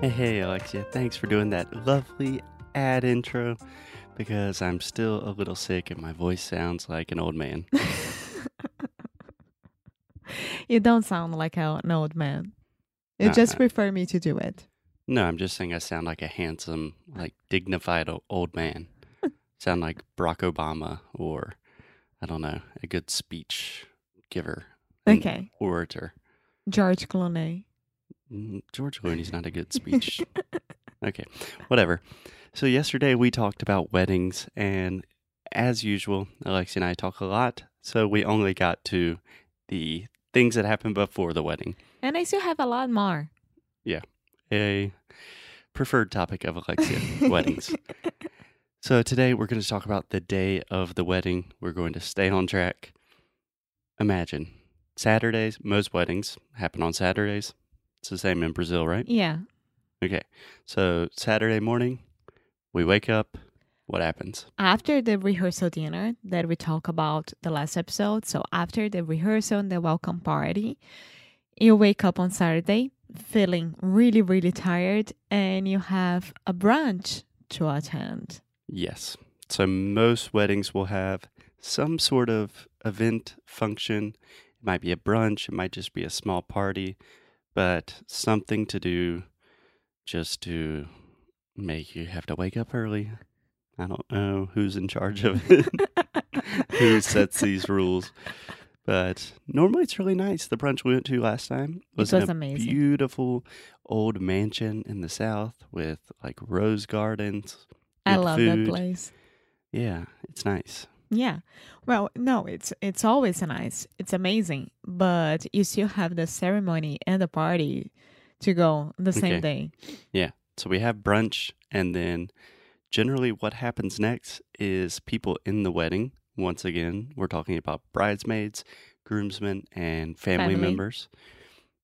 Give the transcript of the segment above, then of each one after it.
Hey, hey, Alexia, thanks for doing that lovely ad intro because I'm still a little sick and my voice sounds like an old man. You don't sound like an old man. You No, just prefer me to do it. No, I'm just saying I sound like a handsome, like dignified old man. sound like Barack Obama or, I don't know, a good speech giver. Okay. Orator. George Clooney. Mm, George Clooney's not a good speech. okay, whatever. So yesterday we talked about weddings, and as usual, Alexia and I talk a lot. So we only got to the things that happened before the wedding. And I still have a lot more. Yeah, a preferred topic of Alexia, weddings. So today we're going to talk about the day of the wedding. We're going to stay on track. Imagine Saturdays, most weddings happen on Saturdays. It's the same in Brazil, right? Yeah. Okay. So Saturday morning, we wake up. What happens? After the rehearsal dinner that we talked about the last episode, so after the rehearsal and the welcome party, you wake up on Saturday feeling really, really tired and you have a brunch to attend. Yes. So most weddings will have some sort of event function. It might be a brunch, it might just be a small party, but something to do just to make you have to wake up early. I don't know who's in charge of it, who sets these rules. But normally it's really nice. The brunch we went to last time was, was a amazing. beautiful old mansion in the south with like rose gardens. I love food. that place. Yeah, it's nice. Yeah. Well, no, it's it's always nice. It's amazing, but you still have the ceremony and the party to go the same Okay. day. Yeah. So we have brunch, and then generally what happens next is people in the wedding. Once again, we're talking about bridesmaids, groomsmen, and family, Family. members.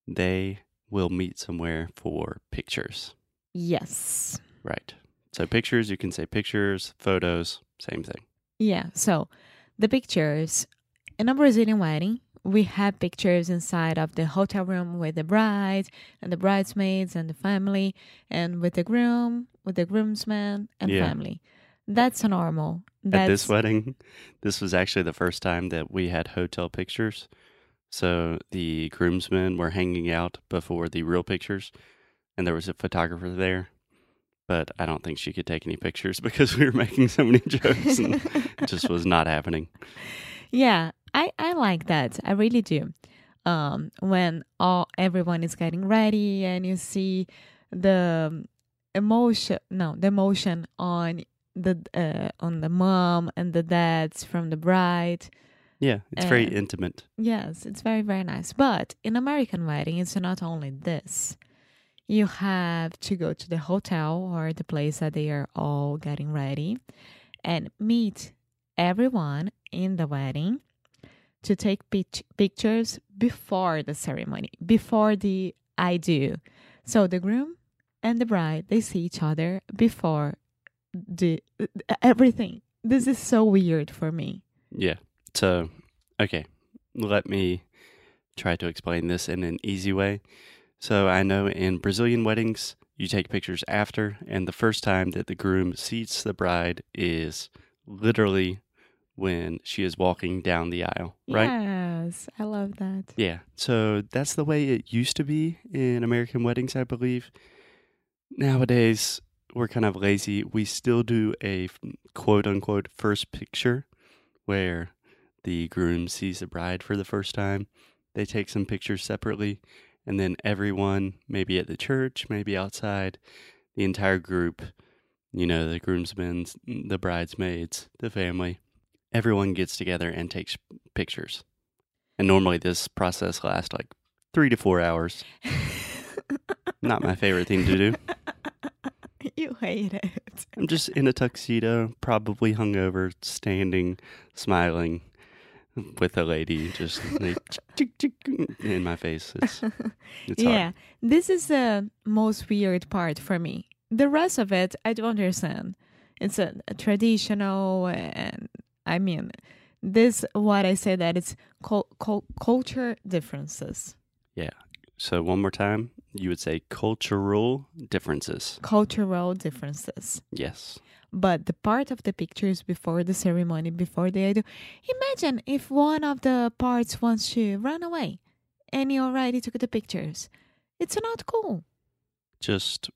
They will meet somewhere for pictures. Yes. Right. So pictures, you can say pictures, photos, same thing. Yeah. So the pictures in a Brazilian wedding, we have pictures inside of the hotel room with the bride and the bridesmaids and the family, and with the groom, with the groomsmen and Yeah. family. That's normal. That's At this wedding, this was actually the first time that we had hotel pictures. So the groomsmen were hanging out before the real pictures, and there was a photographer there. But I don't think she could take any pictures because we were making so many jokes and it just was not happening. Yeah, I, I like that. I really do. Um, when all everyone is getting ready and you see the um, emotion, no, the emotion on the uh, on the mom and the dads from the bride. Yeah, it's very intimate. Yes, it's very very nice. But in American wedding, it's not only this. You have to go to the hotel or the place that they are all getting ready and meet everyone in the wedding to take pic- pictures before the ceremony, before the I do. So the groom and the bride, they see each other before the everything. This is so weird for me. Yeah. So, okay, let me try to explain this in an easy way. So, I know in Brazilian weddings, you take pictures after, and the first time that the groom seats the bride is literally when she is walking down the aisle, right? Yes, I love that. Yeah. So, that's the way it used to be in American weddings, I believe. Nowadays, we're kind of lazy. We still do a quote unquote first picture where the groom sees the bride for the first time. They take some pictures separately, and then everyone, maybe at the church, maybe outside, the entire group, you know, the groomsmen, the bridesmaids, the family, everyone gets together and takes pictures. And normally this process lasts like three to four hours. Not my favorite thing to do. you hate it. I'm just in a tuxedo, probably hungover, standing, smiling with a lady just like, in my face. It's, it's yeah, hard. this is the most weird part for me. The rest of it, I don't understand. It's a, a traditional, and I mean, this what I say that it's cul- cul- culture differences. Yeah. So, one more time, you would say cultural differences. Cultural differences. Yes. But the part of the pictures before the ceremony, before the idol, imagine if one of the parts wants to run away and you already took the pictures. It's not cool. Just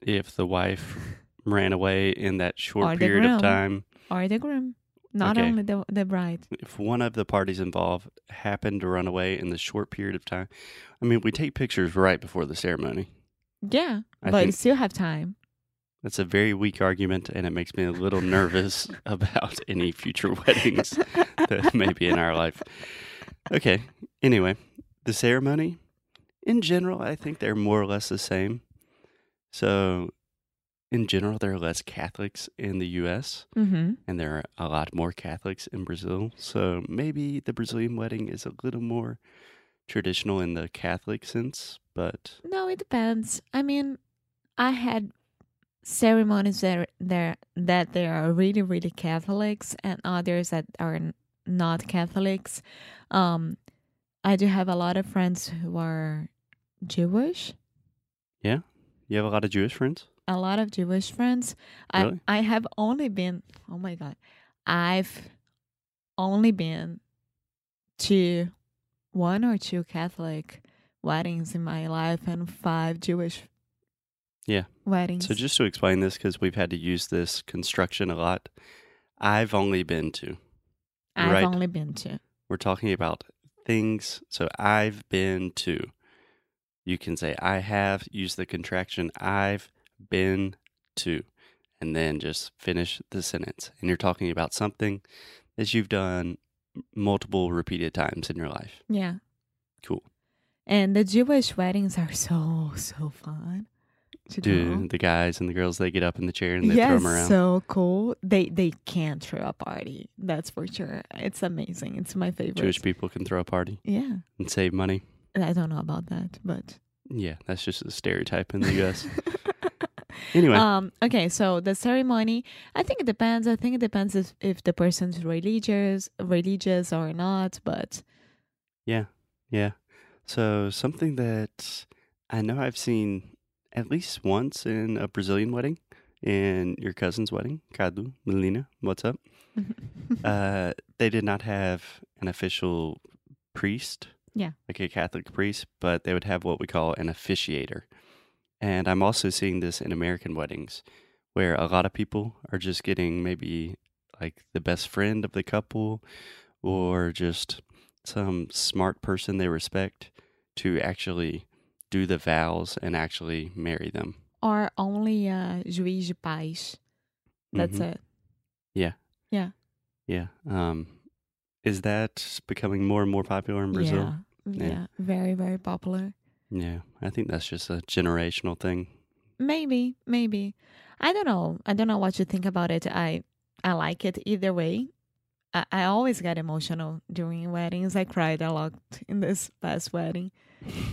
if the wife ran away in that short Or period of time, Or the groom. Not Okay. only the, the bride. if one of the parties involved happened to run away in the short period of time, I mean, we take pictures right before the ceremony. Yeah. I but you still have time. That's a very weak argument, and it makes me a little nervous about any future weddings that may be in our life. Okay. Anyway, the ceremony, in general, I think they're more or less the same. So, in general, there are less Catholics in the U.S., Mm-hmm. and there are a lot more Catholics in Brazil. So, maybe the Brazilian wedding is a little more traditional in the Catholic sense, but No, it depends. I mean, I had ceremonies that there that they are really really Catholics and others that are not Catholics. Um, I do have a lot of friends who are Jewish. Yeah, you have a lot of Jewish friends? A lot of Jewish friends. Really? I I have only been. Oh my god, I've only been to one or two Catholic weddings in my life and five Jewish. Yeah. Weddings. So just to explain this, because we've had to use this construction a lot, I've only been to. I've right. only been to. We're talking about things. So I've been to. You can say I have. Use the contraction I've been to, and then just finish the sentence. And you're talking about something that you've done multiple repeated times in your life. Yeah. Cool. And the Jewish weddings are so so fun to Do the guys and the girls they get up in the chair and they throw them around? so cool. They they can throw a party. That's for sure. It's amazing. It's my favorite. Jewish people can throw a party Yeah. and save money. I don't know about that, but Yeah, that's just a stereotype in the U.S. Anyway, Um, okay, so the ceremony, I think it depends. I think it depends if, if the person's religious, religious or not. But yeah, yeah. So something that I know I've seen at least once in a Brazilian wedding, in your cousin's wedding, Cadu, Melina, what's up? Uh, they did not have an official priest, Yeah. like a Catholic priest, but they would have what we call an officiator. And I'm also seeing this in American weddings, where a lot of people are just getting maybe like the best friend of the couple, or just some smart person they respect to actually do the vows and actually marry them. or only uh, juiz de paz. That's Mhm. it. Yeah. Yeah. Yeah. Um, is that becoming more and more popular in Brazil? Yeah. Yeah. yeah, very very popular. Yeah, I think that's just a generational thing. Maybe, maybe. I don't know. I don't know what you think about it. I I like it either way. I, I always get emotional during weddings. I cried a lot in this past wedding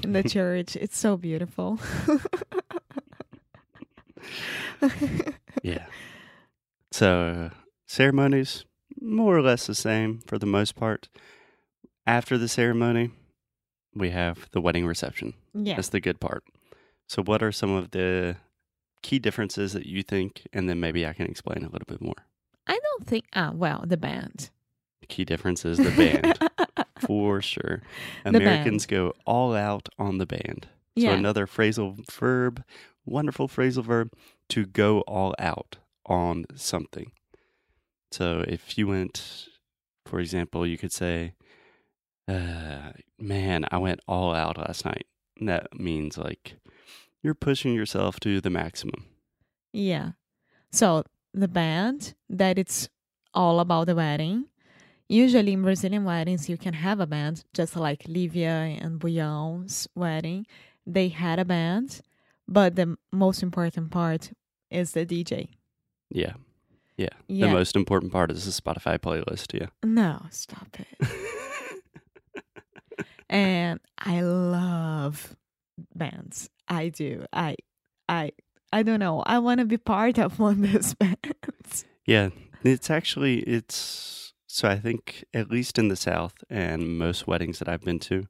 in the church. It's so beautiful. Yeah. So, uh, ceremonies, more or less the same for the most part. After the ceremony, we have the wedding reception. yeah. That's the good part. So, what are some of the key differences that you think? And then maybe I can explain a little bit more. I don't think. Ah, well, the band. The key difference is the band, for sure. The band. Americans go all out on the band. So, yeah. another phrasal verb, wonderful phrasal verb, to go all out on something. So, if you went, for example, you could say, uh, Man, I went all out last night. And that means like you're pushing yourself to the maximum. Yeah. So the band that it's all about the wedding. Usually in Brazilian weddings you can have a band, just like Livia and Bouillon's wedding. They had a band, but the most important part is the DJ. Yeah. Yeah. Yeah. The most important part is the Spotify playlist. Yeah. No, stop it. and I love bands. I do. I I I don't know. I want to be part of one of those bands. yeah. It's actually, it's, so I think at least in the South and most weddings that I've been to,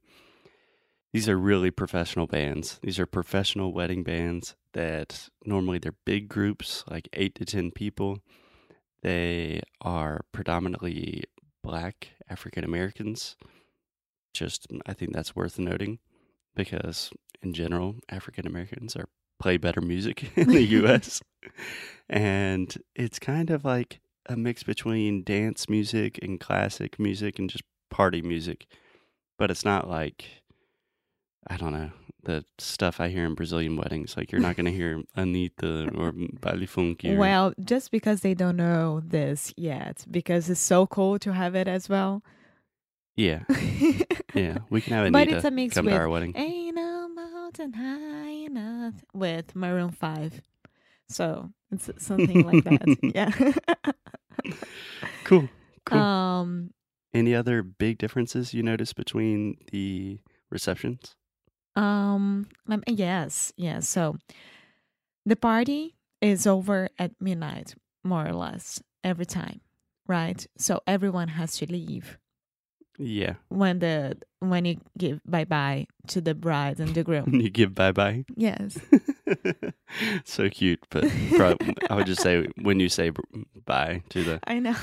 these are really professional bands. These are professional wedding bands that normally they're big groups, like eight to 10 people. They are predominantly black African Americans. Just, mm, I think that's worth noting because in general, African Americans are play better music in the US. and it's kind of like a mix between dance music and classic music and just party music. But it's not like I don't know, the stuff I hear in Brazilian weddings. Like you're not gonna hear Anitta or Baile Funk or Well, just because they don't know this yet, because it's so cool to have it as well. Yeah. Yeah. We can have Anitta But it's a mix come to with our wedding. Ain't no mountain high enough with Maroon 5. So it's something like that. Yeah. Cool. Cool. Um, Any other big differences you notice between the receptions? um, yes, yes. So the party is over at midnight, more or less, every time, right? So everyone has to leave Yeah. when the when you give bye bye to the bride and the groom. you give bye bye. yes. so cute, but prob- I would just say when you say bye to the I know.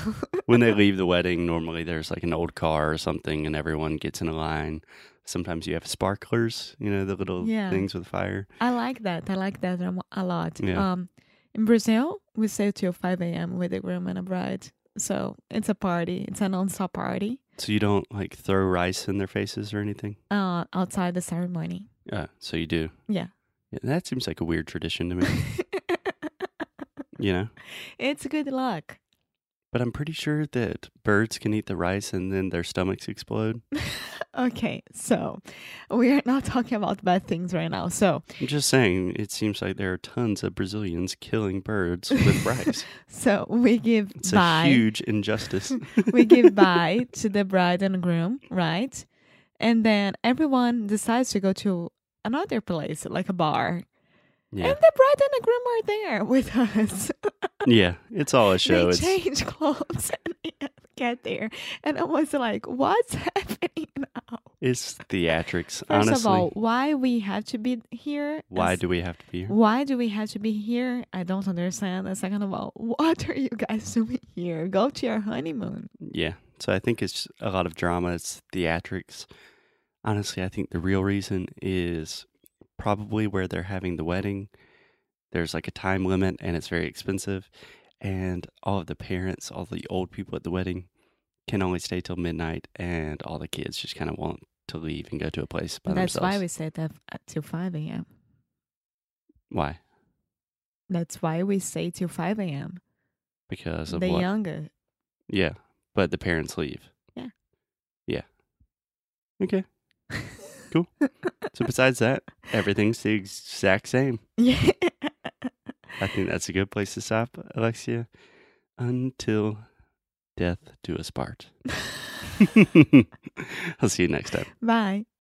when they leave the wedding, normally there's like an old car or something, and everyone gets in a line. Sometimes you have sparklers, you know, the little Yeah. things with fire. I like that. I like that a a lot. Yeah. Um, in Brazil, we stay till 5 a.m. with the groom and a bride. So it's a party. It's a non-stop party So you don't like throw rice in their faces or anything. uh, outside the ceremony. Yeah, so you do. Yeah. Yeah, that seems like a weird tradition to me. you know, it's good luck. But I'm pretty sure that birds can eat the rice and then their stomachs explode. okay, so we are not talking about bad things right now. So, I'm just saying, it seems like there are tons of Brazilians killing birds with rice. so we give It's bye. a huge injustice. we give bye to the bride and groom, right? And then everyone decides to go to another place, like a bar. Yeah, And the bride and the groom are there with us. yeah, it's all a show. they It's change clothes and get there. And I was like, what's happening now? it's theatrics. First honestly, of all, why we have to be here? why do we have to be here? why do we have to be here? I don't understand. And second of all, what are you guys doing here? Go to your honeymoon. Yeah, so I think it's a lot of drama. It's theatrics. Honestly, I think the real reason is probably where they're having the wedding. There's like a time limit and it's very expensive. And all of the parents, all the old people at the wedding can only stay till midnight. And all the kids just kind of want to leave and go to a place by That's themselves. why we stay there f- uh, till 5 a.m. Why? That's why we stay till 5 a.m. Because of The what? younger. Yeah, but the parents leave. Yeah. Yeah. Okay. Cool. So besides that, everything's the exact same. yeah. I think that's a good place to stop, Alexia. Until death do us part. I'll see you next time. Bye.